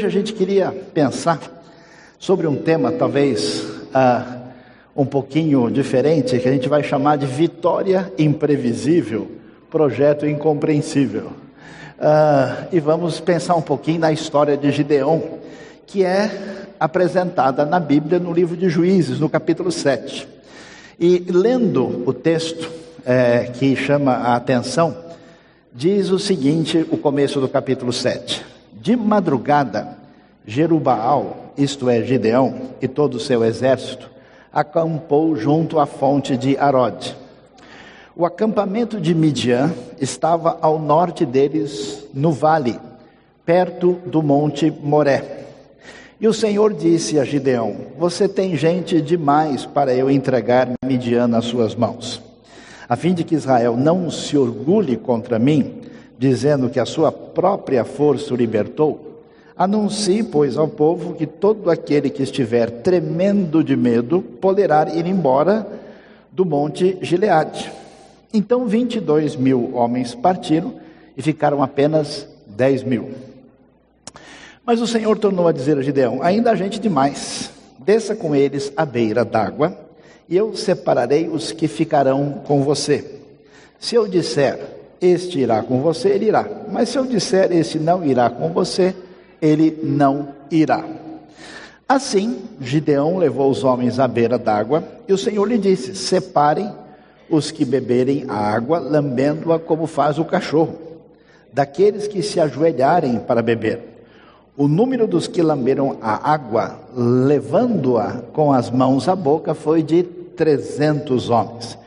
Hoje a gente queria pensar sobre um tema talvez ah, um pouquinho diferente, que a gente vai chamar de vitória imprevisível, projeto incompreensível. Ah, e vamos pensar um pouquinho na história de Gideão, que é apresentada na Bíblia no livro de Juízes, no capítulo 7. E lendo o texto é, que chama a atenção, diz o seguinte: o começo do capítulo 7. De madrugada, Jerubaal, isto é, Gideão, e todo o seu exército, acampou junto à fonte de Arode. O acampamento de Midian estava ao norte deles, no vale, perto do monte Moré. E o Senhor disse a Gideão: Você tem gente demais para eu entregar Midian nas suas mãos a fim de que Israel não se orgulhe contra mim, dizendo que a sua própria força o libertou, anuncie, pois, ao povo que todo aquele que estiver tremendo de medo poderá ir embora do monte Gileade. Então 22 mil homens partiram e ficaram apenas 10 mil. Mas o Senhor tornou a dizer a Gideão: Ainda há gente demais, desça com eles à beira d'água e eu separarei os que ficarão com você. Se eu disser, este irá com você, ele irá. Mas se eu disser, este não irá com você, ele não irá. Assim, Gideão levou os homens à beira d'água, e o Senhor lhe disse: Separem os que beberem a água, lambendo-a como faz o cachorro, daqueles que se ajoelharem para beber. O número dos que lamberam a água, levando-a com as mãos à boca, foi de trezentos homens.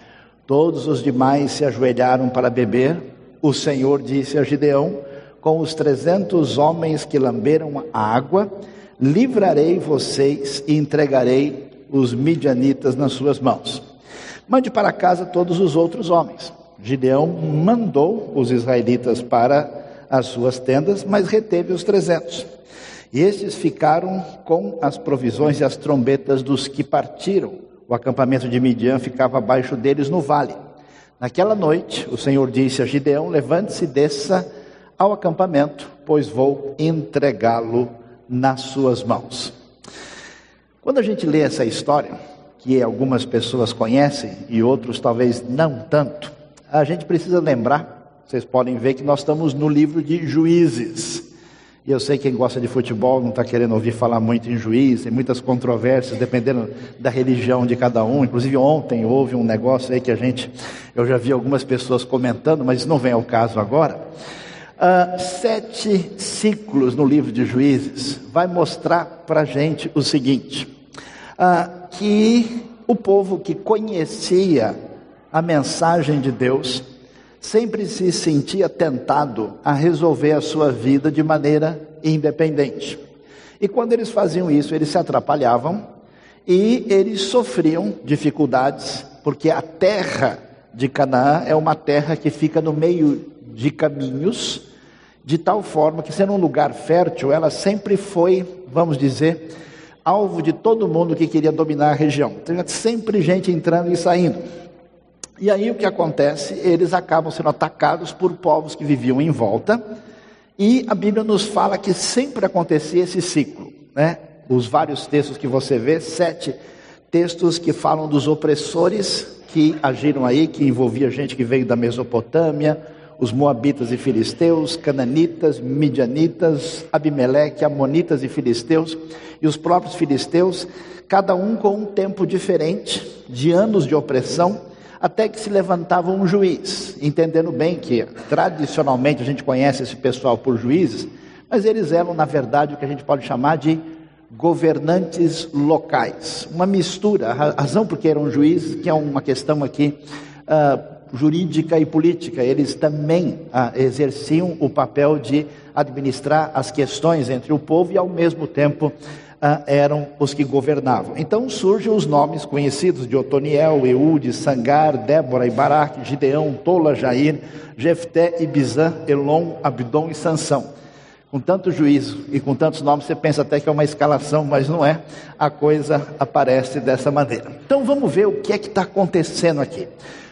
Todos os demais se ajoelharam para beber. O Senhor disse a Gideão: Com os trezentos homens que lamberam a água, livrarei vocês e entregarei os midianitas nas suas mãos. Mande para casa todos os outros homens. Gideão mandou os israelitas para as suas tendas, mas reteve os trezentos. E estes ficaram com as provisões e as trombetas dos que partiram o acampamento de Midian ficava abaixo deles no vale. Naquela noite, o Senhor disse a Gideão: Levante-se e desça ao acampamento, pois vou entregá-lo nas suas mãos. Quando a gente lê essa história, que algumas pessoas conhecem e outros talvez não tanto, a gente precisa lembrar, vocês podem ver que nós estamos no livro de Juízes. E eu sei que quem gosta de futebol não está querendo ouvir falar muito em juiz, tem muitas controvérsias, dependendo da religião de cada um. Inclusive ontem houve um negócio aí que a gente, eu já vi algumas pessoas comentando, mas não vem ao caso agora. Uh, sete ciclos no livro de juízes vai mostrar para a gente o seguinte: uh, que o povo que conhecia a mensagem de Deus, sempre se sentia tentado a resolver a sua vida de maneira independente. E quando eles faziam isso, eles se atrapalhavam e eles sofriam dificuldades, porque a terra de Canaã é uma terra que fica no meio de caminhos, de tal forma que, sendo um lugar fértil, ela sempre foi, vamos dizer, alvo de todo mundo que queria dominar a região. Tinha sempre gente entrando e saindo. E aí o que acontece? Eles acabam sendo atacados por povos que viviam em volta, e a Bíblia nos fala que sempre acontecia esse ciclo, né? Os vários textos que você vê, sete textos que falam dos opressores que agiram aí, que envolvia gente que veio da Mesopotâmia, os moabitas e filisteus, cananitas, midianitas, Abimeleque, amonitas e filisteus, e os próprios filisteus, cada um com um tempo diferente, de anos de opressão, até que se levantava um juiz, entendendo bem que tradicionalmente a gente conhece esse pessoal por juízes, mas eles eram, na verdade, o que a gente pode chamar de governantes locais. Uma mistura, a razão porque eram juízes, que é uma questão aqui uh, jurídica e política, eles também uh, exerciam o papel de administrar as questões entre o povo e, ao mesmo tempo, eram os que governavam. Então surgem os nomes conhecidos de Otoniel, Eude, Sangar, Débora e Baraque, Gideão, Tola, Jair, Jefté, Ibizã, Elon, Abdon e Sansão. Com tanto juízo e com tantos nomes, você pensa até que é uma escalação, mas não é. A coisa aparece dessa maneira. Então vamos ver o que é que está acontecendo aqui.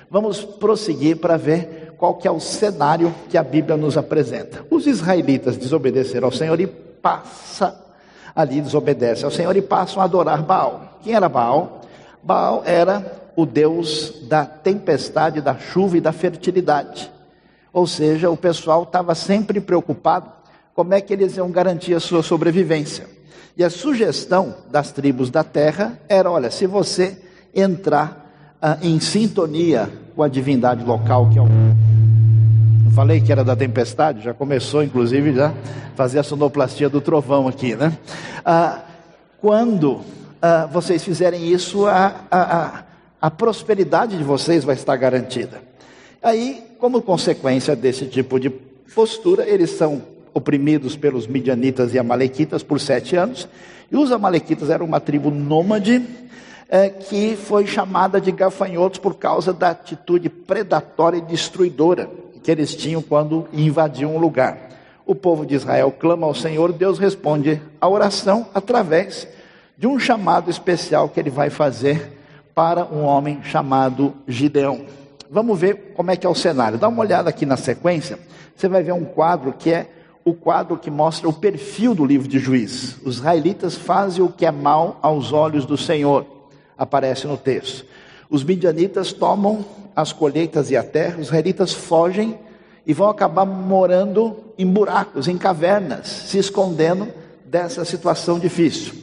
Vamos prosseguir para ver qual que é o cenário que a Bíblia nos apresenta. Os israelitas desobedeceram ao Senhor e passa ali, desobedece ao Senhor e passam a adorar Baal. Quem era Baal? Baal era o deus da tempestade, da chuva e da fertilidade. Ou seja, o pessoal estava sempre preocupado como é que eles iam garantir a sua sobrevivência. E a sugestão das tribos da terra era: olha, se você entrar ah, em sintonia com a divindade local, que é o. Falei que era da tempestade, já começou, inclusive, já fazer a sonoplastia do trovão aqui, né? Ah, quando ah, vocês fizerem isso, a, a, a prosperidade de vocês vai estar garantida. Aí, como consequência desse tipo de postura, eles são oprimidos pelos midianitas e amalequitas por sete anos. E os amalequitas eram uma tribo nômade é, que foi chamada de gafanhotos por causa da atitude predatória e destruidora que eles tinham quando invadiam um lugar. O povo de Israel clama ao Senhor, Deus responde a oração através de um chamado especial que ele vai fazer para um homem chamado Gideão. Vamos ver como é que é o cenário. Dá uma olhada aqui na sequência. Você vai ver um quadro que é o quadro que mostra o perfil do livro de Juízes. Os israelitas fazem o que é mal aos olhos do Senhor, aparece no texto. Os midianitas tomam as colheitas e a terra, os israelitas fogem e vão acabar morando em buracos, em cavernas, se escondendo dessa situação difícil.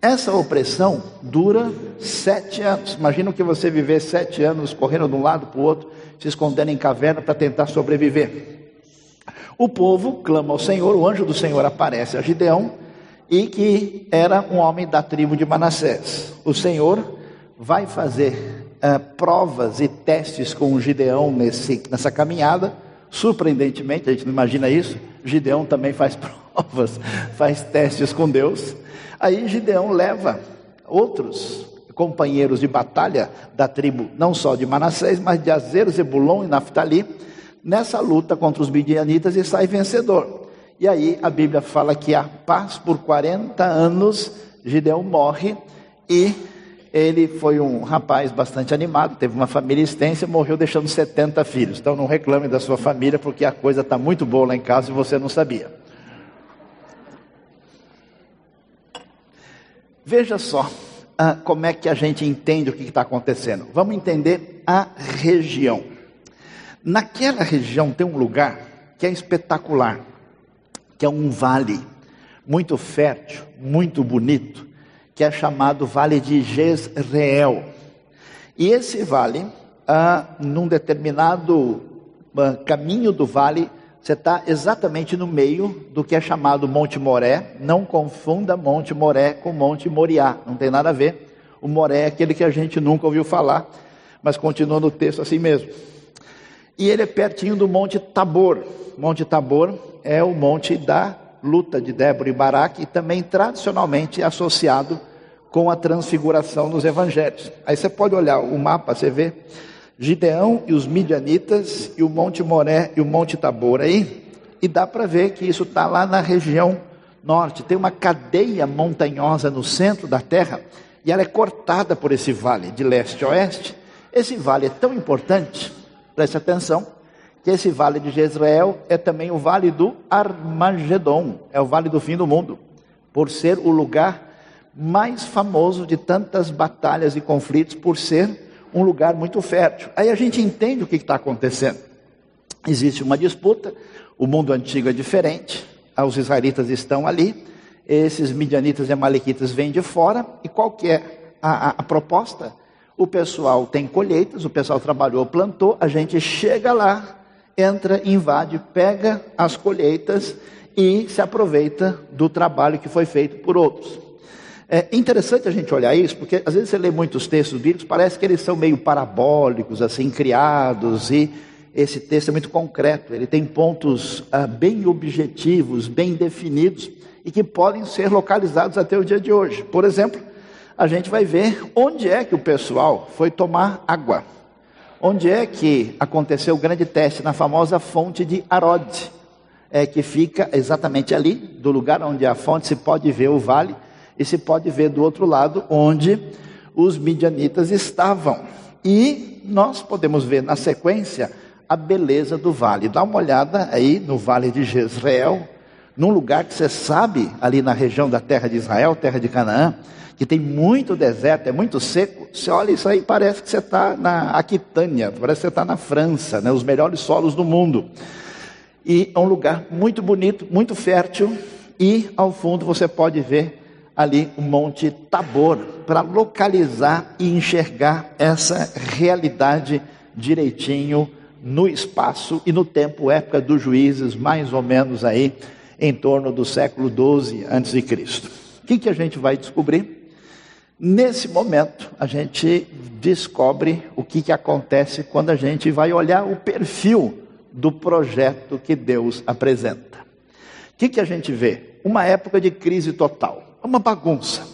Essa opressão dura sete anos. Imagina que você viver sete anos correndo de um lado para o outro, se escondendo em caverna para tentar sobreviver. O povo clama ao Senhor, o anjo do Senhor aparece a Gideão, e que era um homem da tribo de Manassés. O Senhor vai fazer uh, provas e testes com o Gideão nesse, nessa caminhada. Surpreendentemente, a gente não imagina isso. Gideão também faz provas, faz testes com Deus. Aí Gideão leva outros companheiros de batalha da tribo, não só de Manassés, mas de Azer, Zebulon e Naftali nessa luta contra os midianitas e sai vencedor. E aí a Bíblia fala que há paz por 40 anos, Gideão morre e ele foi um rapaz bastante animado, teve uma família extensa, morreu deixando 70 filhos. Então não reclame da sua família, porque a coisa está muito boa lá em casa e você não sabia. Veja só ah, como é que a gente entende o que está acontecendo. Vamos entender a região. Naquela região tem um lugar que é espetacular, que é um vale muito fértil, muito bonito, que é chamado Vale de Jezreel. E esse vale, ah, num determinado ah, caminho do vale, você está exatamente no meio do que é chamado Monte Moré. Não confunda Monte Moré com Monte Moriá, não tem nada a ver. O Moré é aquele que a gente nunca ouviu falar, mas continua no texto assim mesmo. E ele é pertinho do Monte Tabor. Monte Tabor é o monte da luta de Débora e Baraque e também tradicionalmente associado com a transfiguração nos evangelhos. Aí você pode olhar o mapa, você vê Gideão e os midianitas e o Monte Moré e o Monte Tabor aí, e dá para ver que isso está lá na região norte. Tem uma cadeia montanhosa no centro da terra e ela é cortada por esse vale de leste a oeste. Esse vale é tão importante Preste atenção, que esse vale de Jezreel é também o vale do Armagedon, é o vale do fim do mundo, por ser o lugar mais famoso de tantas batalhas e conflitos, por ser um lugar muito fértil. Aí a gente entende o que está acontecendo. Existe uma disputa, o mundo antigo é diferente, os israelitas estão ali, esses midianitas e amalequitas vêm de fora, e qual que é a, a, a proposta? o pessoal tem colheitas, o pessoal trabalhou, plantou, a gente chega lá, entra, invade, pega as colheitas e se aproveita do trabalho que foi feito por outros. É interessante a gente olhar isso, porque às vezes você lê muitos textos bíblicos, parece que eles são meio parabólicos, assim, criados, e esse texto é muito concreto, ele tem pontos ah, bem objetivos, bem definidos, e que podem ser localizados até o dia de hoje. Por exemplo, a gente vai ver onde é que o pessoal foi tomar água. Onde é que aconteceu o grande teste? Na famosa fonte de Arod, é, que fica exatamente ali, do lugar onde a fonte se pode ver o vale, e se pode ver do outro lado, onde os midianitas estavam. E nós podemos ver na sequência a beleza do vale. Dá uma olhada aí no vale de Jezreel, num lugar que você sabe, ali na região da terra de Israel, terra de Canaã, que tem muito deserto, é muito seco. Você olha isso aí, parece que você está na Aquitânia, parece que você está na França, né? os melhores solos do mundo. E é um lugar muito bonito, muito fértil, e ao fundo você pode ver ali o Monte Tabor, para localizar e enxergar essa realidade direitinho no espaço e no tempo, época dos juízes, mais ou menos aí em torno do século 12 a.C. O que, que a gente vai descobrir? Nesse momento, a gente descobre o que, que acontece quando a gente vai olhar o perfil do projeto que Deus apresenta. O que, que a gente vê? Uma época de crise total, uma bagunça.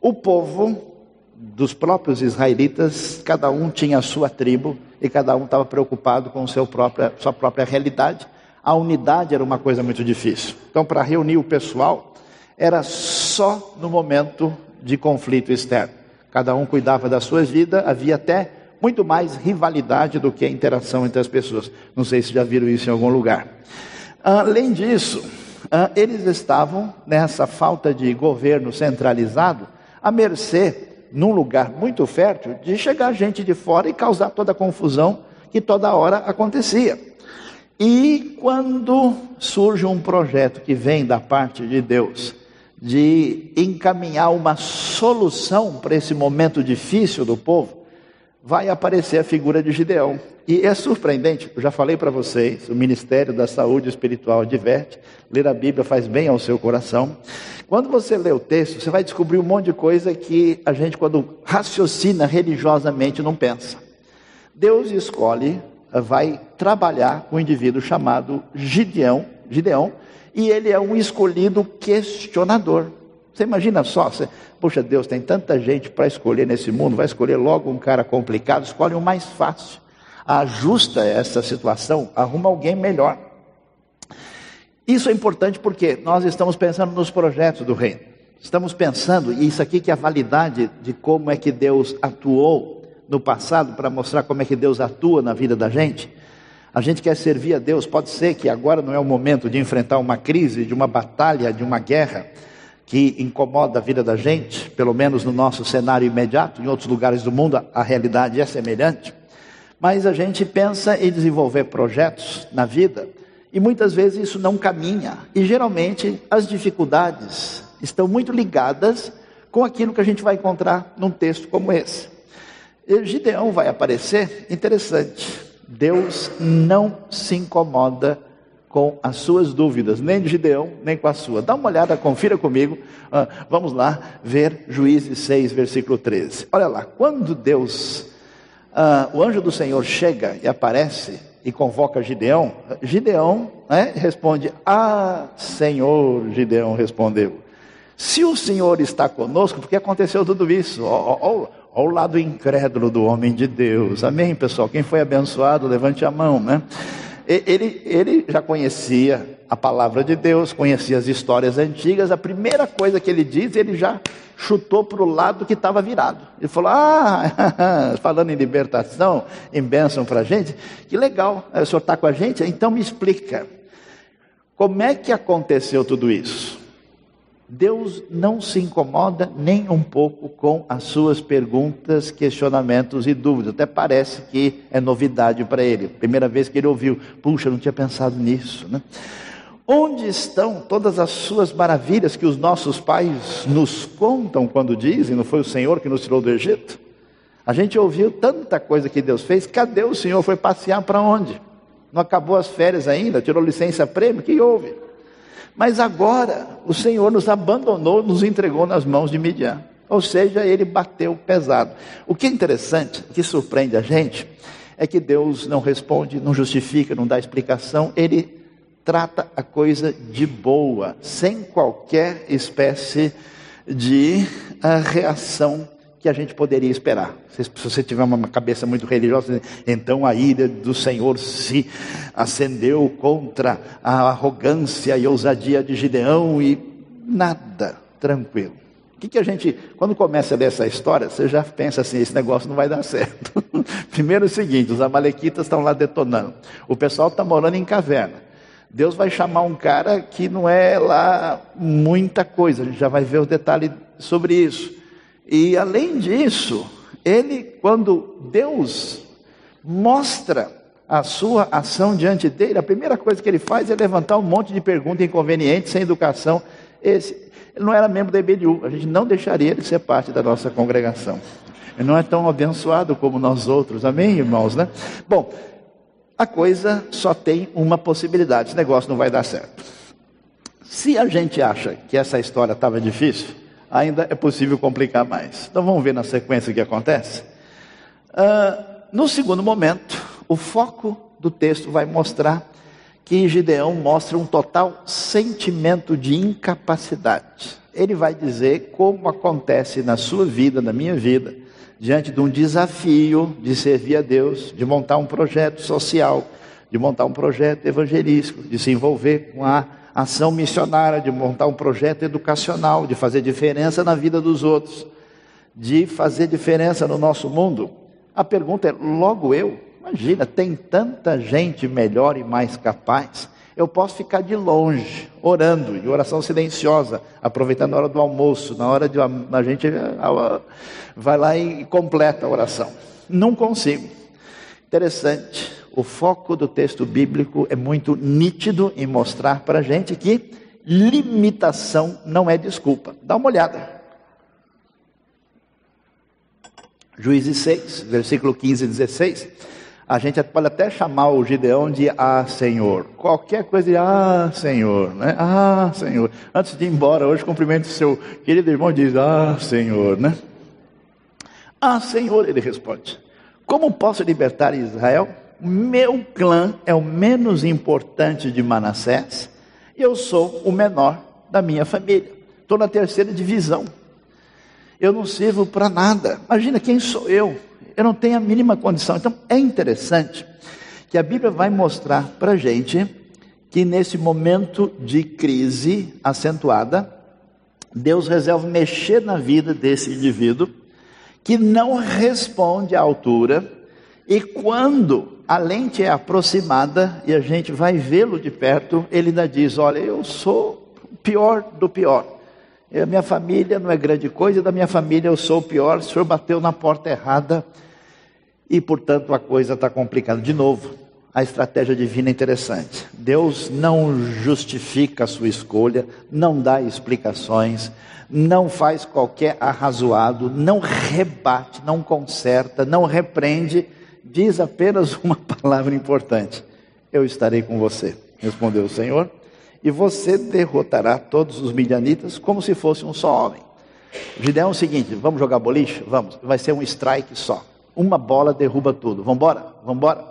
O povo dos próprios israelitas, cada um tinha a sua tribo e cada um estava preocupado com seu própria, sua própria realidade a unidade era uma coisa muito difícil. Então, para reunir o pessoal, era só no momento de conflito externo. Cada um cuidava da sua vida, havia até muito mais rivalidade do que a interação entre as pessoas. Não sei se já viram isso em algum lugar. Além disso, eles estavam nessa falta de governo centralizado, à mercê, num lugar muito fértil, de chegar gente de fora e causar toda a confusão que toda hora acontecia. E quando surge um projeto que vem da parte de Deus, de encaminhar uma solução para esse momento difícil do povo, vai aparecer a figura de Gideão. E é surpreendente, eu já falei para vocês, o Ministério da Saúde Espiritual adverte, ler a Bíblia faz bem ao seu coração. Quando você lê o texto, você vai descobrir um monte de coisa que a gente, quando raciocina religiosamente, não pensa. Deus escolhe vai trabalhar com um indivíduo chamado Gideão, Gideão, e ele é um escolhido questionador. Você imagina só, você, poxa Deus, tem tanta gente para escolher nesse mundo, vai escolher logo um cara complicado, escolhe o mais fácil. Ajusta essa situação, arruma alguém melhor. Isso é importante porque nós estamos pensando nos projetos do reino. Estamos pensando, e isso aqui que é a validade de como é que Deus atuou no passado para mostrar como é que Deus atua na vida da gente. A gente quer servir a Deus. Pode ser que agora não é o momento de enfrentar uma crise, de uma batalha, de uma guerra que incomoda a vida da gente, pelo menos no nosso cenário imediato. Em outros lugares do mundo a realidade é semelhante. Mas a gente pensa em desenvolver projetos na vida e muitas vezes isso não caminha. E geralmente as dificuldades estão muito ligadas com aquilo que a gente vai encontrar num texto como esse. Gideão vai aparecer, interessante. Deus não se incomoda com as suas dúvidas, nem de Gideão, nem com a sua. Dá uma olhada, confira comigo. Uh, vamos lá ver Juízes 6, versículo 13. Olha lá, quando Deus, uh, o anjo do Senhor chega e aparece e convoca Gideão, Gideão né, responde: Ah, Senhor, Gideão respondeu. Se o Senhor está conosco, porque aconteceu tudo isso? Olha o lado incrédulo do homem de Deus. Amém, pessoal? Quem foi abençoado, levante a mão, né? Ele, ele já conhecia a palavra de Deus, conhecia as histórias antigas. A primeira coisa que ele diz, ele já chutou para o lado que estava virado. Ele falou: Ah, falando em libertação, em bênção para a gente, que legal, o senhor está com a gente? Então me explica, como é que aconteceu tudo isso? Deus não se incomoda nem um pouco com as suas perguntas, questionamentos e dúvidas. Até parece que é novidade para ele. Primeira vez que ele ouviu, puxa, não tinha pensado nisso, né? Onde estão todas as suas maravilhas que os nossos pais nos contam quando dizem, não foi o Senhor que nos tirou do Egito? A gente ouviu tanta coisa que Deus fez, cadê o Senhor? Foi passear para onde? Não acabou as férias ainda? Tirou licença prêmio? O que houve? Mas agora o Senhor nos abandonou, nos entregou nas mãos de Midian. Ou seja, ele bateu pesado. O que é interessante, que surpreende a gente, é que Deus não responde, não justifica, não dá explicação, ele trata a coisa de boa, sem qualquer espécie de uh, reação que a gente poderia esperar. Se, você tiver uma cabeça muito religiosa, então a ira do Senhor se acendeu contra a arrogância e ousadia de Gideão e nada, tranquilo. O que, que a gente, quando começa a ler essa história, você já pensa assim: esse negócio não vai dar certo. Primeiro, é o seguinte: os Amalequitas estão lá detonando, o pessoal está morando em caverna. Deus vai chamar um cara que não é lá muita coisa, a gente já vai ver o detalhe sobre isso. E além disso, ele, quando Deus mostra a sua ação diante dele, a primeira coisa que ele faz é levantar um monte de perguntas inconvenientes, sem educação. Esse, ele não era membro da IBDU, a gente não deixaria ele ser parte da nossa congregação. Ele não é tão abençoado como nós outros, amém, irmãos, né? Bom, a coisa só tem uma possibilidade, esse negócio não vai dar certo. Se a gente acha que essa história estava difícil, ainda é possível complicar mais. Então vamos ver na sequência o que acontece. Uh, no segundo momento, o foco do texto vai mostrar que Gideão mostra um total sentimento de incapacidade. Ele vai dizer como acontece na sua vida, na minha vida, diante de um desafio de servir a Deus, de montar um projeto social, de montar um projeto evangelístico, de se envolver com a ação missionária, de montar um projeto educacional, de fazer diferença na vida dos outros, de fazer diferença no nosso mundo. A pergunta é: logo eu? Imagina, tem tanta gente melhor e mais capaz. Eu posso ficar de longe, orando, em oração silenciosa, aproveitando a hora do almoço, na hora de a gente vai lá e completa a oração. Não consigo. Interessante, o foco do texto bíblico é muito nítido em mostrar para a gente que limitação não é desculpa. Dá uma olhada. Juízes 6, versículo 15 e 16. A gente pode até chamar o Gideão de Ah, Senhor. Qualquer coisa de Ah, Senhor, né? Ah, Senhor. Antes de ir embora, hoje cumprimento o seu querido irmão diz Ah, Senhor, né? Ah, Senhor, ele responde. Como posso libertar Israel? Meu clã é o menos importante de Manassés. Eu sou o menor da minha família. Estou na terceira divisão. Eu não sirvo para nada. Imagina quem sou eu eu não tenho a mínima condição. Então é interessante que a Bíblia vai mostrar para a gente que nesse momento de crise acentuada, Deus resolve mexer na vida desse indivíduo que não responde à altura, e quando a lente é aproximada e a gente vai vê-lo de perto, ele ainda diz: Olha, eu sou o pior do pior. A minha família não é grande coisa, da minha família eu sou o pior. O senhor bateu na porta errada e, portanto, a coisa está complicada. De novo, a estratégia divina é interessante. Deus não justifica a sua escolha, não dá explicações, não faz qualquer arrazoado, não rebate, não conserta, não repreende, diz apenas uma palavra importante: Eu estarei com você, respondeu o Senhor, e você derrotará todos os midianitas como se fosse um só homem. Gideão é o seguinte: vamos jogar boliche? Vamos, vai ser um strike só. Uma bola derruba tudo. Vamos embora? Vamos embora?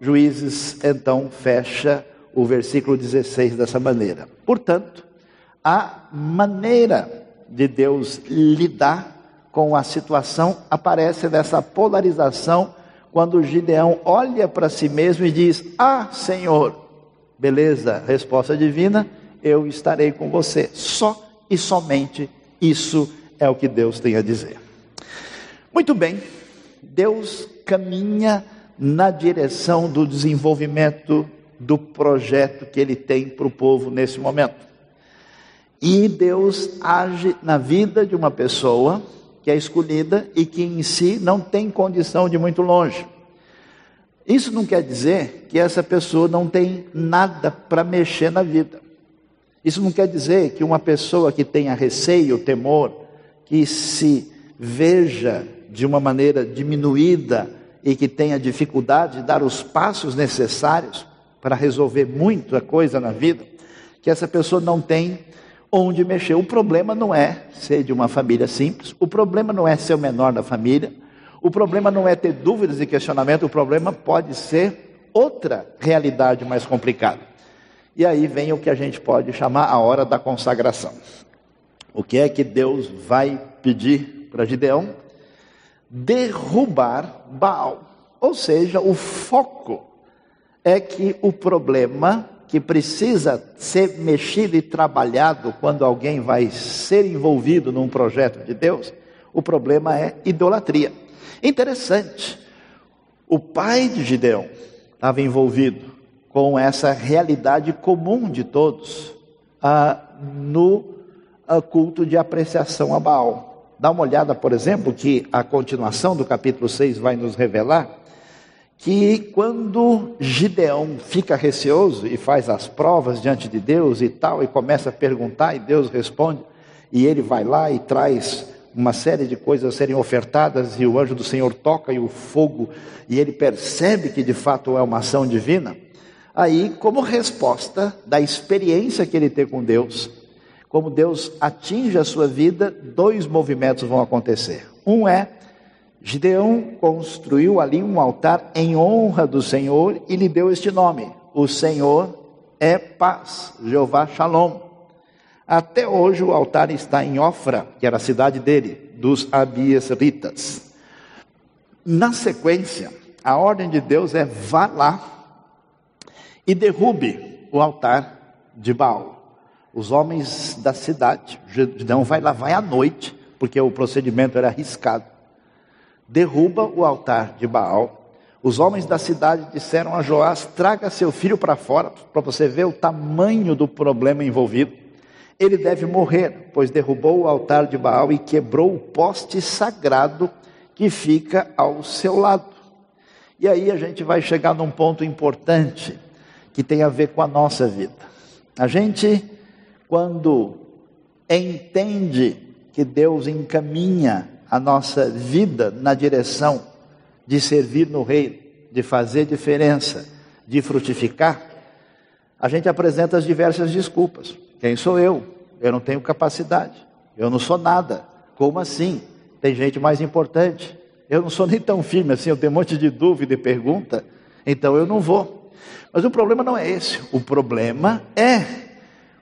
Juízes então fecha o versículo 16 dessa maneira. Portanto, a maneira de Deus lidar com a situação aparece nessa polarização quando Gideão olha para si mesmo e diz: Ah, Senhor, beleza, resposta divina, eu estarei com você. Só e somente isso é o que Deus tem a dizer. Muito bem, Deus caminha na direção do desenvolvimento do projeto que ele tem para o povo nesse momento. E Deus age na vida de uma pessoa que é escolhida e que em si não tem condição de muito longe. Isso não quer dizer que essa pessoa não tem nada para mexer na vida. Isso não quer dizer que uma pessoa que tenha receio, temor, que se veja de uma maneira diminuída e que tenha dificuldade de dar os passos necessários para resolver muita coisa na vida, que essa pessoa não tem onde mexer. O problema não é ser de uma família simples, o problema não é ser o menor da família, o problema não é ter dúvidas e questionamento, o problema pode ser outra realidade mais complicada. E aí vem o que a gente pode chamar a hora da consagração. O que é que Deus vai pedir para Gideão? derrubar Baal. Ou seja, o foco é que o problema que precisa ser mexido e trabalhado quando alguém vai ser envolvido num projeto de Deus, o problema é idolatria. Interessante, o pai de Gideão estava envolvido com essa realidade comum de todos ah, no ah, culto de apreciação a Baal. Dá uma olhada, por exemplo, que a continuação do capítulo 6 vai nos revelar que quando Gideão fica receoso e faz as provas diante de Deus e tal, e começa a perguntar, e Deus responde, e ele vai lá e traz uma série de coisas a serem ofertadas, e o anjo do Senhor toca e o fogo, e ele percebe que de fato é uma ação divina. Aí, como resposta da experiência que ele tem com Deus, como Deus atinge a sua vida, dois movimentos vão acontecer. Um é Gideão construiu ali um altar em honra do Senhor e lhe deu este nome: O Senhor é paz, Jeová Shalom. Até hoje o altar está em Ofra, que era a cidade dele, dos Abiesritas. Na sequência, a ordem de Deus é vá lá e derrube o altar de Baal. Os homens da cidade, Gideão vai lá, vai à noite, porque o procedimento era arriscado. Derruba o altar de Baal. Os homens da cidade disseram a Joás: traga seu filho para fora, para você ver o tamanho do problema envolvido. Ele deve morrer, pois derrubou o altar de Baal e quebrou o poste sagrado que fica ao seu lado. E aí a gente vai chegar num ponto importante que tem a ver com a nossa vida. A gente, quando entende que Deus encaminha a nossa vida na direção de servir no reino, de fazer diferença, de frutificar, a gente apresenta as diversas desculpas. Quem sou eu? Eu não tenho capacidade. Eu não sou nada. Como assim? Tem gente mais importante. Eu não sou nem tão firme assim, eu tenho um monte de dúvida e pergunta, então eu não vou. Mas o problema não é esse. O problema é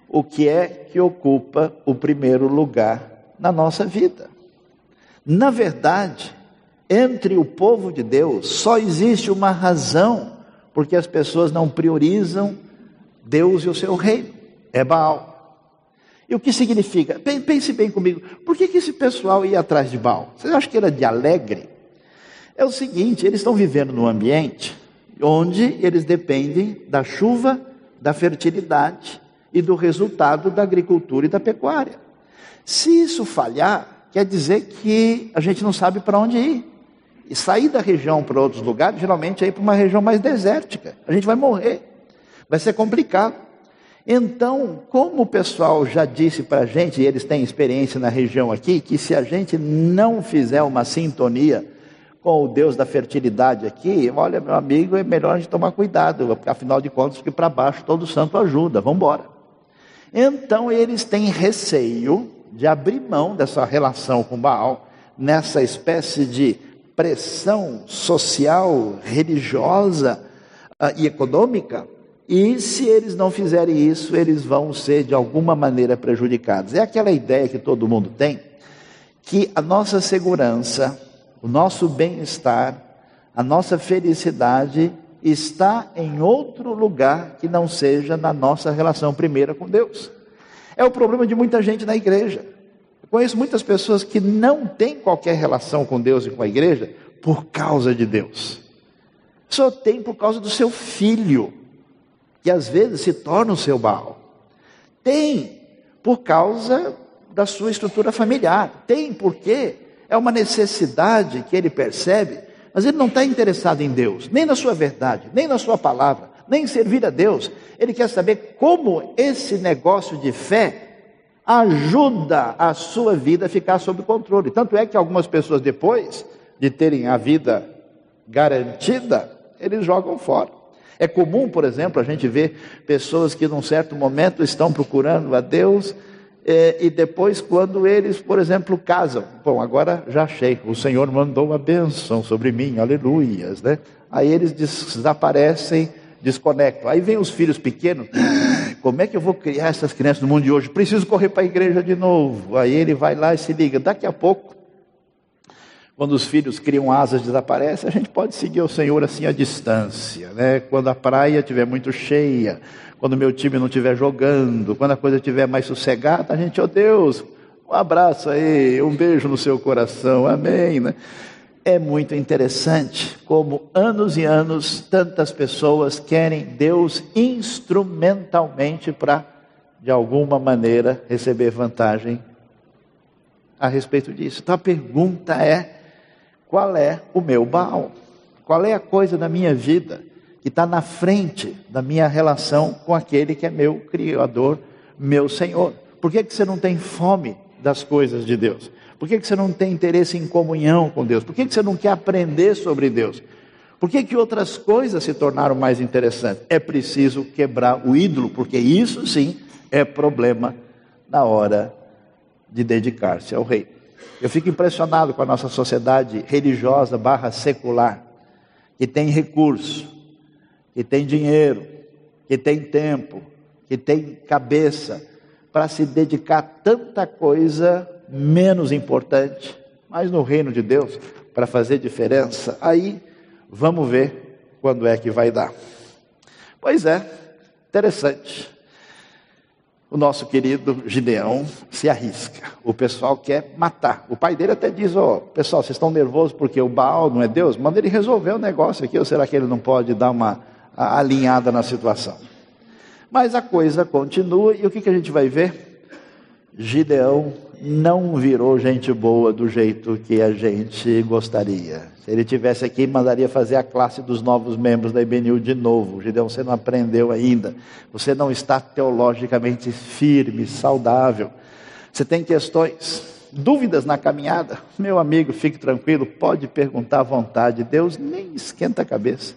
o que é que ocupa o primeiro lugar na nossa vida. Na verdade, entre o povo de Deus só existe uma razão porque as pessoas não priorizam Deus e o seu reino. É Baal. E o que significa? Pense bem comigo. Por que, que esse pessoal ia atrás de Baal? Vocês acham que era de alegre? É o seguinte: eles estão vivendo num ambiente onde eles dependem da chuva, da fertilidade e do resultado da agricultura e da pecuária. Se isso falhar, quer dizer que a gente não sabe para onde ir. E sair da região para outros lugares, geralmente é ir para uma região mais desértica. A gente vai morrer. Vai ser complicado. Então, como o pessoal já disse para a gente, e eles têm experiência na região aqui, que se a gente não fizer uma sintonia com o Deus da fertilidade aqui, olha, meu amigo, é melhor a gente tomar cuidado, porque afinal de contas, que para baixo todo santo ajuda, vamos embora. Então eles têm receio de abrir mão dessa relação com Baal, nessa espécie de pressão social, religiosa uh, e econômica, e se eles não fizerem isso, eles vão ser de alguma maneira prejudicados. É aquela ideia que todo mundo tem, que a nossa segurança, o nosso bem-estar, a nossa felicidade está em outro lugar que não seja na nossa relação primeira com Deus. É o problema de muita gente na igreja. Eu conheço muitas pessoas que não têm qualquer relação com Deus e com a igreja por causa de Deus. Só tem por causa do seu filho, que às vezes se torna o seu Baal. Tem por causa da sua estrutura familiar. Tem porque é uma necessidade que ele percebe, mas ele não está interessado em Deus, nem na sua verdade, nem na sua palavra, nem em servir a Deus. Ele quer saber como esse negócio de fé ajuda a sua vida a ficar sob controle. Tanto é que algumas pessoas, depois de terem a vida garantida, eles jogam fora. É comum, por exemplo, a gente ver pessoas que num certo momento estão procurando a Deus é, e depois, quando eles, por exemplo, casam, bom, agora já achei, o Senhor mandou uma bênção sobre mim, aleluias, né? Aí eles desaparecem, desconectam. Aí vem os filhos pequenos, como é que eu vou criar essas crianças no mundo de hoje? Preciso correr para a igreja de novo. Aí ele vai lá e se liga. Daqui a pouco, quando os filhos criam asas desaparecem, a gente pode seguir o Senhor assim à distância, né? Quando a praia estiver muito cheia, quando o meu time não estiver jogando, quando a coisa estiver mais sossegada, a gente, ó oh Deus, um abraço aí, um beijo no seu coração, amém. Né? É muito interessante como anos e anos tantas pessoas querem Deus instrumentalmente para, de alguma maneira, receber vantagem a respeito disso. Então a pergunta é: qual é o meu Baal? Qual é a coisa da minha vida que está na frente da minha relação com aquele que é meu Criador, meu Senhor? Por que, que você não tem fome das coisas de Deus? Por que, que você não tem interesse em comunhão com Deus? Por que, que você não quer aprender sobre Deus? Por que, que outras coisas se tornaram mais interessantes? É preciso quebrar o ídolo, porque isso sim é problema na hora de dedicar-se ao rei. Eu fico impressionado com a nossa sociedade religiosa barra secular, que tem recurso, que tem dinheiro, que tem tempo, que tem cabeça para se dedicar a tanta coisa menos importante, mas no reino de Deus, para fazer diferença, aí vamos ver quando é que vai dar. Pois é, interessante. O nosso querido Gideão se arrisca. O pessoal quer matar. O pai dele até diz: Ó, oh, pessoal, vocês estão nervosos porque o Baal não é Deus? Manda ele resolver o negócio aqui, ou será que ele não pode dar uma alinhada na situação? Mas a coisa continua, e o que, que a gente vai ver? Gideão não virou gente boa do jeito que a gente gostaria. Se ele tivesse aqui, mandaria fazer a classe dos novos membros da IBNU de novo. Gideão, você não aprendeu ainda. Você não está teologicamente firme, saudável. Você tem questões, dúvidas na caminhada. Meu amigo, fique tranquilo, pode perguntar à vontade. Deus nem esquenta a cabeça.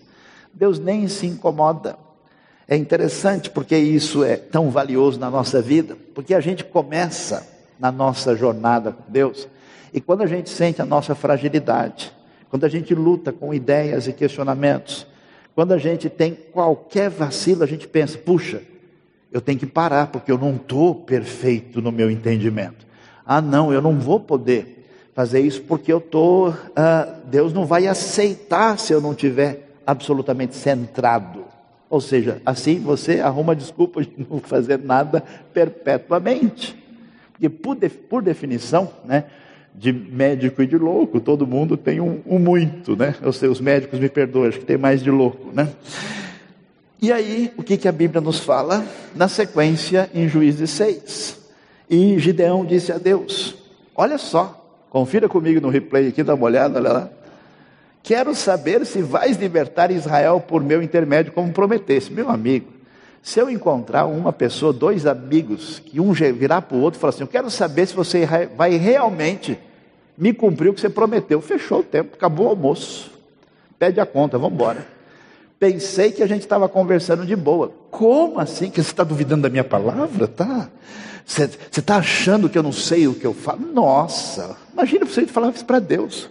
Deus nem se incomoda. É interessante porque isso é tão valioso na nossa vida, porque a gente começa na nossa jornada com Deus. E quando a gente sente a nossa fragilidade, quando a gente luta com ideias e questionamentos, quando a gente tem qualquer vacilo, a gente pensa: puxa, eu tenho que parar porque eu não estou perfeito no meu entendimento. Ah, não, eu não vou poder fazer isso porque eu estou. Ah, Deus não vai aceitar se eu não tiver absolutamente centrado. Ou seja, assim você arruma desculpa de não fazer nada perpetuamente. Porque, por, de, por definição, né, de médico e de louco, todo mundo tem um, um muito, né? Os seus médicos me perdoam, acho que tem mais de louco, né? E aí, o que, que a Bíblia nos fala? Na sequência, em Juízes 6. E Gideão disse a Deus: Olha só, confira comigo no replay aqui, dá uma olhada, olha lá. Quero saber se vais libertar Israel por meu intermédio, como prometeste. Meu amigo, se eu encontrar uma pessoa, dois amigos, que um virar para o outro e falar assim: Eu quero saber se você vai realmente me cumprir o que você prometeu. Fechou o tempo, acabou o almoço. Pede a conta, vamos embora. Pensei que a gente estava conversando de boa. Como assim? Que você está duvidando da minha palavra? Tá? Você está achando que eu não sei o que eu falo? Nossa, imagina você falar isso para Deus.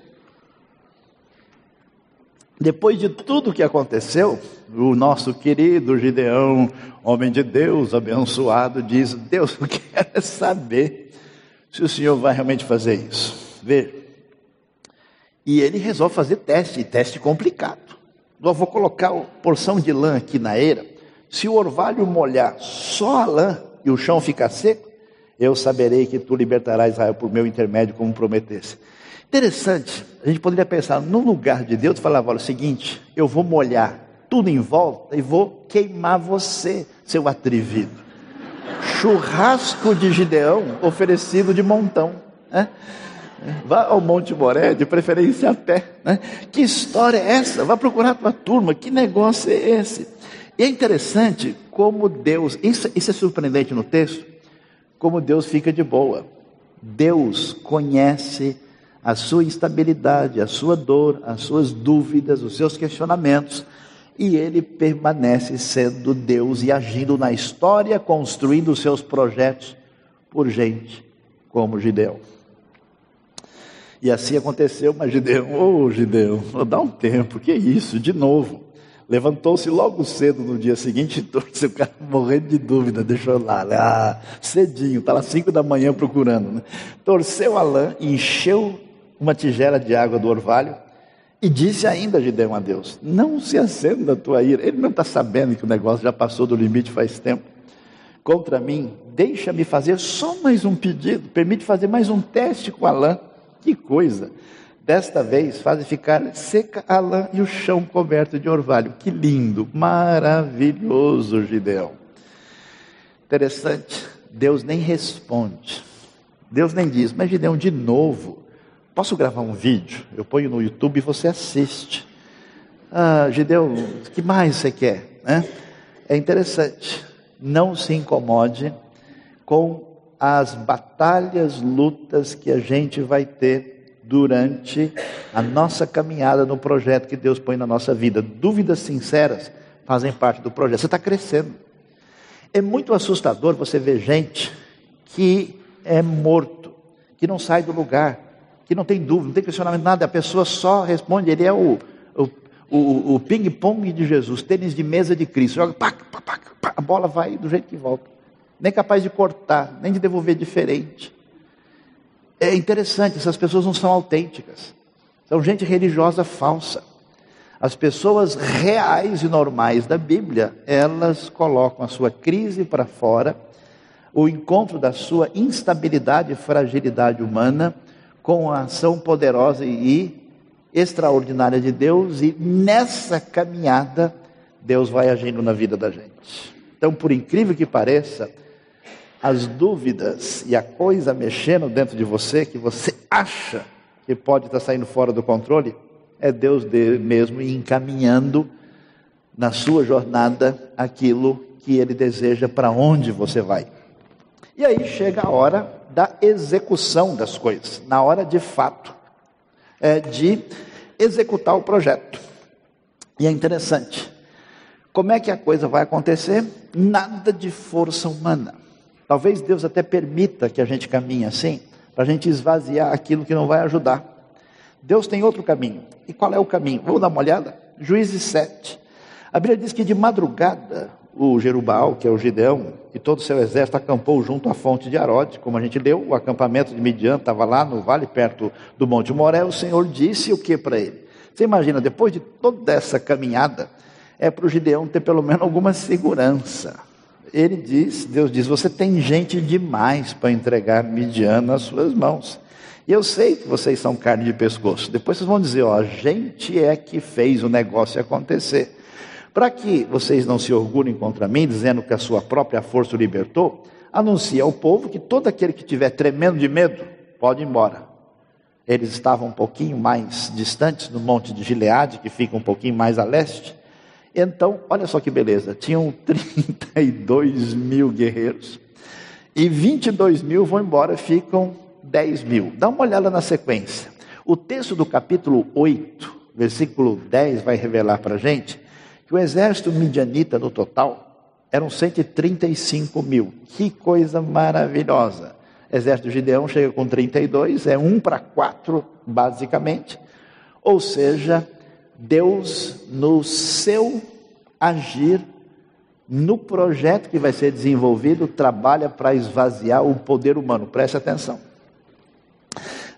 Depois de tudo que aconteceu, o nosso querido Gideão, homem de Deus, abençoado, diz: Deus, eu quero saber se o Senhor vai realmente fazer isso. Veja. E ele resolve fazer teste, teste complicado. Eu vou colocar porção de lã aqui na eira. Se o orvalho molhar só a lã e o chão ficar seco, eu saberei que tu libertarás Israel por meu intermédio, como prometesse. Interessante, a gente poderia pensar, no lugar de Deus, falava: olha, o seguinte, eu vou molhar tudo em volta e vou queimar você, seu atrevido. Churrasco de Gideão oferecido de montão. Né? Vá ao Monte Moré, de preferência a pé. Né? Que história é essa? Vá procurar a tua turma, que negócio é esse? E é interessante como Deus, isso, isso é surpreendente no texto, como Deus fica de boa. Deus conhece a sua instabilidade, a sua dor, as suas dúvidas, os seus questionamentos, e ele permanece sendo Deus e agindo na história, construindo seus projetos por gente como Gideão. E assim aconteceu, mas Gideão, ô oh, Gideão, dá um tempo, que isso, de novo. Levantou-se logo cedo no dia seguinte, torceu o cara morrendo de dúvida, deixou lá, ah, cedinho, está lá cinco da manhã procurando. Né? Torceu a lã, encheu uma tigela de água do orvalho e disse ainda Gideão a Deus: Não se acenda a tua ira. Ele não está sabendo que o negócio já passou do limite faz tempo. Contra mim, deixa-me fazer só mais um pedido, permite fazer mais um teste com a lã. Que coisa! Desta vez fazem ficar seca a lã e o chão coberto de orvalho. Que lindo, maravilhoso, Gideão. Interessante, Deus nem responde. Deus nem diz, mas Gideão, de novo, posso gravar um vídeo? Eu ponho no YouTube e você assiste. Ah, Gideão, o que mais você quer? Né? É interessante, não se incomode com as batalhas, lutas que a gente vai ter durante a nossa caminhada no projeto que Deus põe na nossa vida. Dúvidas sinceras fazem parte do projeto. Você está crescendo. É muito assustador você ver gente que é morto, que não sai do lugar, que não tem dúvida, não tem questionamento, nada, a pessoa só responde, ele é o, o, o, o ping-pong de Jesus, tênis de mesa de Cristo, joga, pá, pá, pá, a bola vai do jeito que volta, nem capaz de cortar, nem de devolver diferente. É interessante, essas pessoas não são autênticas, são gente religiosa falsa. As pessoas reais e normais da Bíblia, elas colocam a sua crise para fora, o encontro da sua instabilidade e fragilidade humana com a ação poderosa e extraordinária de Deus, e nessa caminhada, Deus vai agindo na vida da gente. Então, por incrível que pareça, as dúvidas e a coisa mexendo dentro de você, que você acha que pode estar saindo fora do controle, é Deus mesmo encaminhando na sua jornada aquilo que Ele deseja para onde você vai. E aí chega a hora da execução das coisas, na hora de fato é, de executar o projeto. E é interessante, como é que a coisa vai acontecer? Nada de força humana. Talvez Deus até permita que a gente caminhe assim, para a gente esvaziar aquilo que não vai ajudar. Deus tem outro caminho. E qual é o caminho? Vamos dar uma olhada? Juízes 7. A Bíblia diz que de madrugada o Jerubal, que é o Gideão, e todo o seu exército acampou junto à fonte de Arode, como a gente leu, o acampamento de Midian estava lá no vale perto do Monte Moré, o Senhor disse o que para ele? Você imagina, depois de toda essa caminhada, é para o Gideão ter pelo menos alguma segurança. Ele diz, Deus diz, você tem gente demais para entregar Midian nas suas mãos. E eu sei que vocês são carne de pescoço. Depois vocês vão dizer, ó, a gente é que fez o negócio acontecer. Para que vocês não se orgulhem contra mim, dizendo que a sua própria força o libertou, anuncie ao povo que todo aquele que tiver tremendo de medo pode ir embora. Eles estavam um pouquinho mais distantes no monte de Gileade, que fica um pouquinho mais a leste. Então, olha só que beleza, tinham 32 mil guerreiros e 22 mil vão embora, ficam 10 mil. Dá uma olhada na sequência. O texto do capítulo 8, versículo 10, vai revelar para a gente que o exército midianita no total eram 135 mil. Que coisa maravilhosa. Exército de Gideão chega com 32, é um para quatro, basicamente. Ou seja, Deus, no seu agir, no projeto que vai ser desenvolvido, trabalha para esvaziar o poder humano. Preste atenção.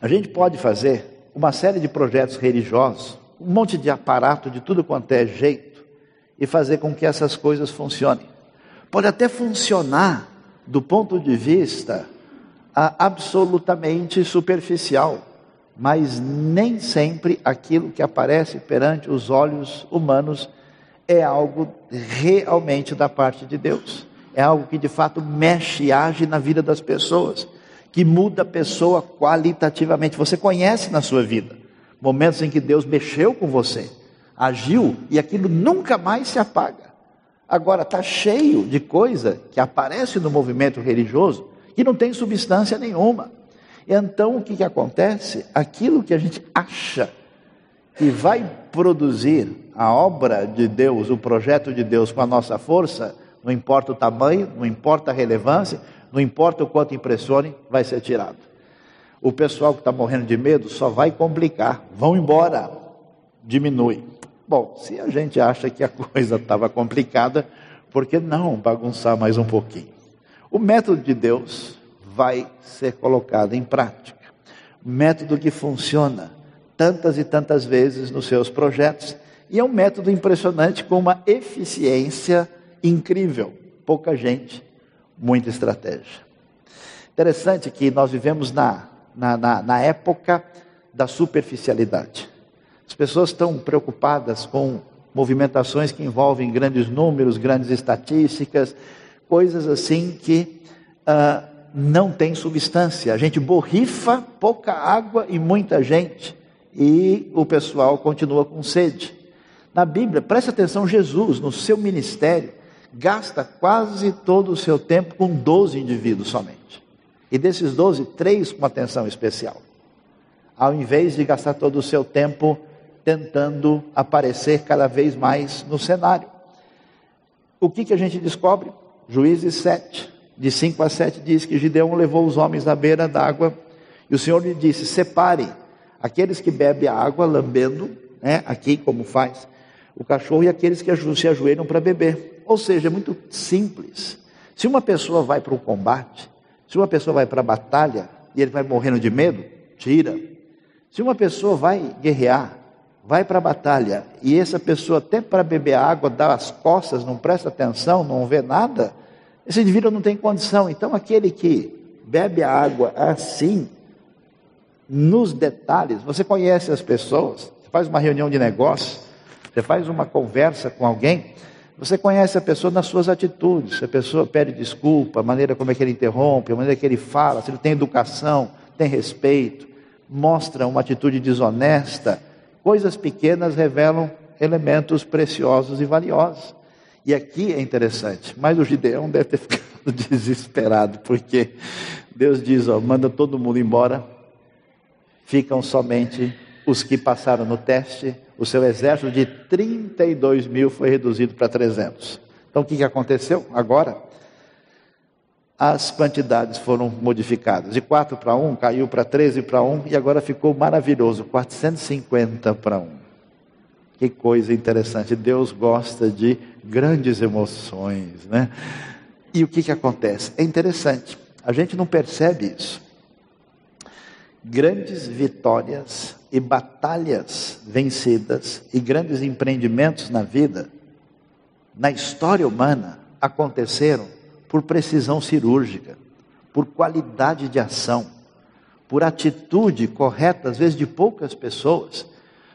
A gente pode fazer uma série de projetos religiosos, um monte de aparato de tudo quanto é jeito, e fazer com que essas coisas funcionem. Pode até funcionar do ponto de vista absolutamente superficial, mas nem sempre aquilo que aparece perante os olhos humanos é algo realmente da parte de Deus. É algo que de fato mexe e age na vida das pessoas, que muda a pessoa qualitativamente. Você conhece na sua vida momentos em que Deus mexeu com você agiu e aquilo nunca mais se apaga. Agora está cheio de coisa que aparece no movimento religioso que não tem substância nenhuma. Então o que, que acontece? Aquilo que a gente acha que vai produzir a obra de Deus, o projeto de Deus com a nossa força, não importa o tamanho, não importa a relevância, não importa o quanto impressione, vai ser tirado. O pessoal que está morrendo de medo só vai complicar, vão embora, diminui. Bom, se a gente acha que a coisa estava complicada, por que não bagunçar mais um pouquinho? O método de Deus vai ser colocado em prática. Método que funciona tantas e tantas vezes nos seus projetos e é um método impressionante com uma eficiência incrível. Pouca gente, muita estratégia. Interessante que nós vivemos na, na, na, na época da superficialidade. As pessoas estão preocupadas com movimentações que envolvem grandes números, grandes estatísticas, coisas assim que uh, não têm substância. A gente borrifa pouca água e muita gente, e o pessoal continua com sede. Na Bíblia, preste atenção, Jesus, no seu ministério, gasta quase todo o seu tempo com 12 indivíduos somente. E desses 12, três com atenção especial. Ao invés de gastar todo o seu tempo tentando aparecer cada vez mais no cenário. O que, que a gente descobre? Juízes 7, de 5 a 7, diz que Gideão levou os homens à beira d'água e o Senhor lhe disse: Separe aqueles que bebem a água lambendo, né, aqui como faz o cachorro, e aqueles que se ajoelham para beber. Ou seja, é muito simples. Se uma pessoa vai para o combate, se uma pessoa vai para a batalha e ele vai morrendo de medo, tira. Se uma pessoa vai guerrear, vai para a batalha e essa pessoa até para beber água dá as costas, não presta atenção, não vê nada, esse indivíduo não tem condição. Então aquele que bebe a água assim, nos detalhes, você conhece as pessoas, você faz uma reunião de negócio, você faz uma conversa com alguém, você conhece a pessoa nas suas atitudes, se a pessoa pede desculpa, a maneira como é que ele interrompe, a maneira que ele fala, se ele tem educação, tem respeito, mostra uma atitude desonesta, Coisas pequenas revelam elementos preciosos e valiosos. E aqui é interessante, mas o Gideão deve ter ficado desesperado, porque Deus diz: ó, manda todo mundo embora, ficam somente os que passaram no teste. O seu exército de 32 mil foi reduzido para 300. Então o que, que aconteceu agora? As quantidades foram modificadas. De 4 para 1 caiu para 13 para 1 e agora ficou maravilhoso, 450 para 1. Que coisa interessante. Deus gosta de grandes emoções, né? E o que, que acontece? É interessante, a gente não percebe isso. Grandes vitórias e batalhas vencidas e grandes empreendimentos na vida, na história humana, aconteceram por precisão cirúrgica, por qualidade de ação, por atitude correta, às vezes de poucas pessoas,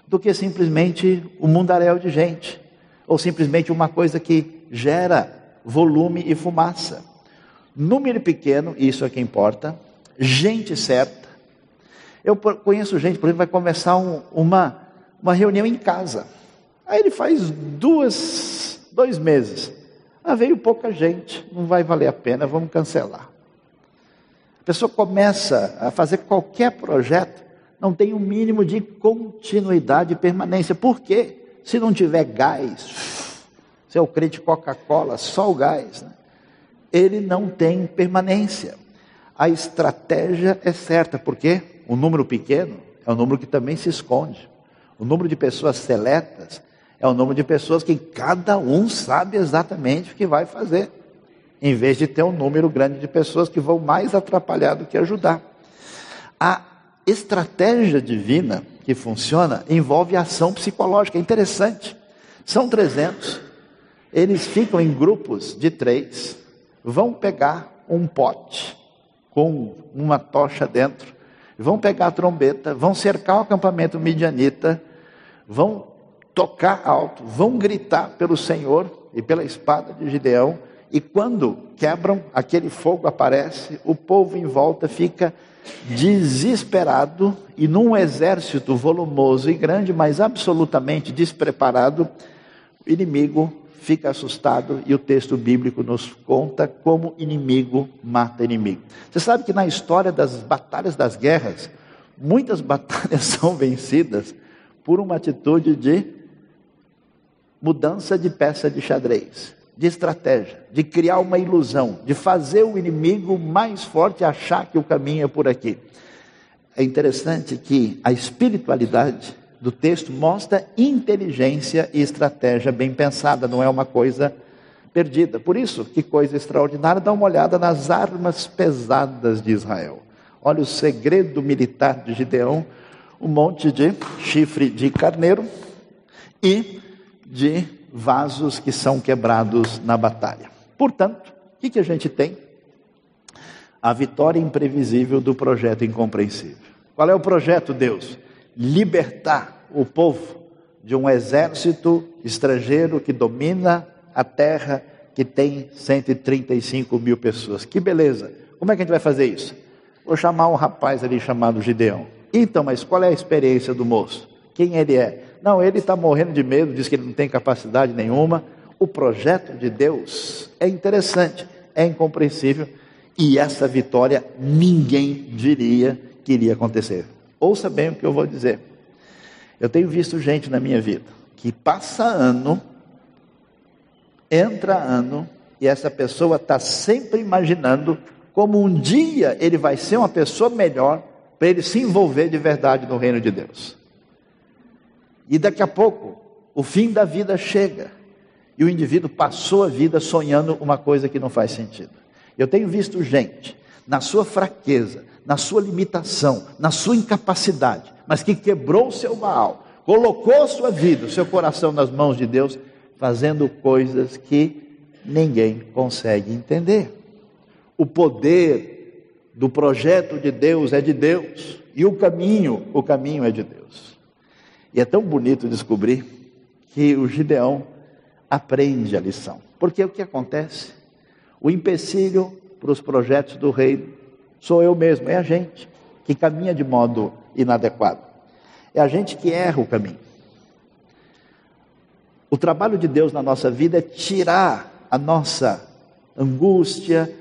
do que simplesmente um mundaréu de gente, ou simplesmente uma coisa que gera volume e fumaça. Número pequeno, isso é que importa, gente certa. Eu conheço gente, por exemplo, vai começar um, uma, uma reunião em casa. Aí ele faz duas, dois meses. Ah, veio pouca gente, não vai valer a pena, vamos cancelar. A pessoa começa a fazer qualquer projeto, não tem o um mínimo de continuidade e permanência. Por quê? Se não tiver gás, se é o crente Coca-Cola, só o gás, né? ele não tem permanência. A estratégia é certa, porque o número pequeno é um número que também se esconde. O número de pessoas seletas é o número de pessoas que cada um sabe exatamente o que vai fazer, em vez de ter um número grande de pessoas que vão mais atrapalhar do que ajudar. A estratégia divina que funciona envolve ação psicológica. É interessante. São 300. Eles ficam em grupos de três, vão pegar um pote com uma tocha dentro, vão pegar a trombeta, vão cercar o acampamento midianita, vão tocar alto, vão gritar pelo Senhor e pela espada de Gideão, e quando quebram, aquele fogo aparece, o povo em volta fica desesperado e num exército volumoso e grande, mas absolutamente despreparado, o inimigo fica assustado e o texto bíblico nos conta como inimigo mata inimigo. Você sabe que na história das batalhas das guerras, muitas batalhas são vencidas por uma atitude de mudança de peça de xadrez, de estratégia, de criar uma ilusão, de fazer o inimigo mais forte achar que o caminho é por aqui. É interessante que a espiritualidade do texto mostra inteligência e estratégia bem pensada, não é uma coisa perdida. Por isso, que coisa extraordinária, dá uma olhada nas armas pesadas de Israel. Olha o segredo militar de Gideão, um monte de chifre de carneiro e de vasos que são quebrados na batalha. Portanto, o que, que a gente tem? A vitória imprevisível do projeto incompreensível. Qual é o projeto, Deus? libertar o povo de um exército estrangeiro que domina a terra, que tem 135 mil pessoas. Que beleza! Como é que a gente vai fazer isso? Vou chamar um rapaz ali chamado Gideão. Então, mas qual é a experiência do moço? Quem ele é? Não, ele está morrendo de medo, diz que ele não tem capacidade nenhuma. O projeto de Deus é interessante, é incompreensível, e essa vitória ninguém diria que iria acontecer. Ouça bem o que eu vou dizer. Eu tenho visto gente na minha vida que passa ano, entra ano, e essa pessoa está sempre imaginando como um dia ele vai ser uma pessoa melhor para ele se envolver de verdade no reino de Deus. E daqui a pouco, o fim da vida chega, e o indivíduo passou a vida sonhando uma coisa que não faz sentido. Eu tenho visto gente, na sua fraqueza, na sua limitação, na sua incapacidade, mas que quebrou o seu mal, colocou a sua vida, o seu coração nas mãos de Deus, fazendo coisas que ninguém consegue entender. O poder do projeto de Deus é de Deus, e o caminho, o caminho é de Deus. E é tão bonito descobrir que o Gideão aprende a lição. Porque o que acontece? O empecilho para os projetos do reino sou eu mesmo, é a gente que caminha de modo inadequado. É a gente que erra o caminho. O trabalho de Deus na nossa vida é tirar a nossa angústia,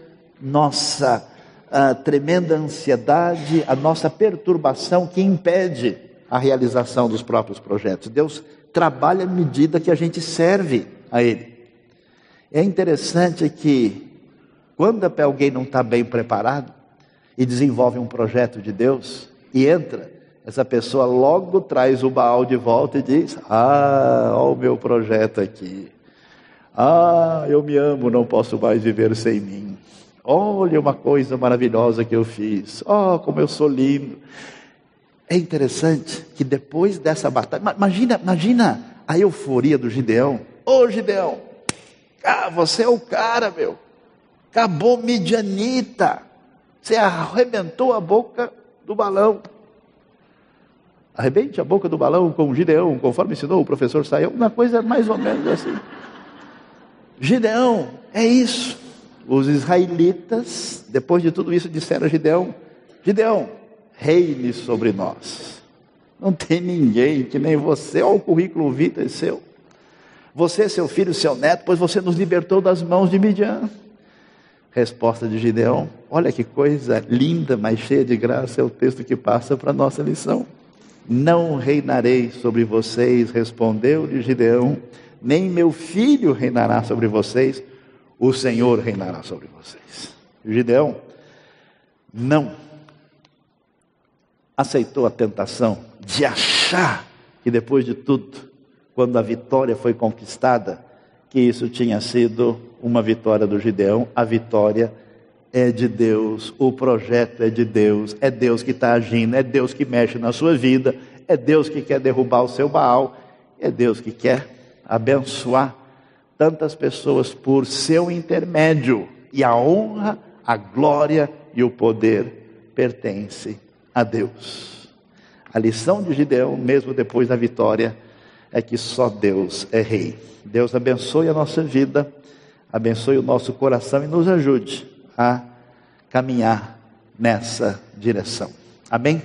nossa uh, tremenda ansiedade, a nossa perturbação que impede a realização dos próprios projetos. Deus trabalha à medida que a gente serve a Ele. É interessante que, quando alguém não está bem preparado e desenvolve um projeto de Deus e entra, essa pessoa logo traz o Baal de volta e diz: Ah, olha o meu projeto aqui. Ah, eu me amo, não posso mais viver sem mim. Olha uma coisa maravilhosa que eu fiz. Oh, como eu sou lindo. É interessante que depois dessa batalha, imagina, imagina a euforia do Gideão. Ô oh, Gideão, ah, você é o cara, meu. Acabou Midianita. Você arrebentou a boca do balão. Arrebente a boca do balão com Gideão, conforme ensinou o professor Saião, uma coisa mais ou menos assim. Gideão, é isso. Os israelitas, depois de tudo isso, disseram a Gideão: Gideão, reine sobre nós. Não tem ninguém que nem você, olha o currículo vitae seu. Você, seu filho, seu neto, pois você nos libertou das mãos de Midian. Resposta de Gideão: Olha que coisa linda, mas cheia de graça, é o texto que passa para a nossa lição. Não reinarei sobre vocês, respondeu-lhe Gideão, nem meu filho reinará sobre vocês, o Senhor reinará sobre vocês. Gideão não aceitou a tentação de achar que depois de tudo, quando a vitória foi conquistada, que isso tinha sido uma vitória do Gideão, a vitória é de Deus, o projeto é de Deus, é Deus que está agindo, é Deus que mexe na sua vida, é Deus que quer derrubar o seu Baal, é Deus que quer abençoar tantas pessoas por seu intermédio, e a honra, a glória e o poder pertence a Deus. A lição de Gideão, mesmo depois da vitória, é que só Deus é rei. Deus abençoe a nossa vida, abençoe o nosso coração e nos ajude a caminhar nessa direção. Amém?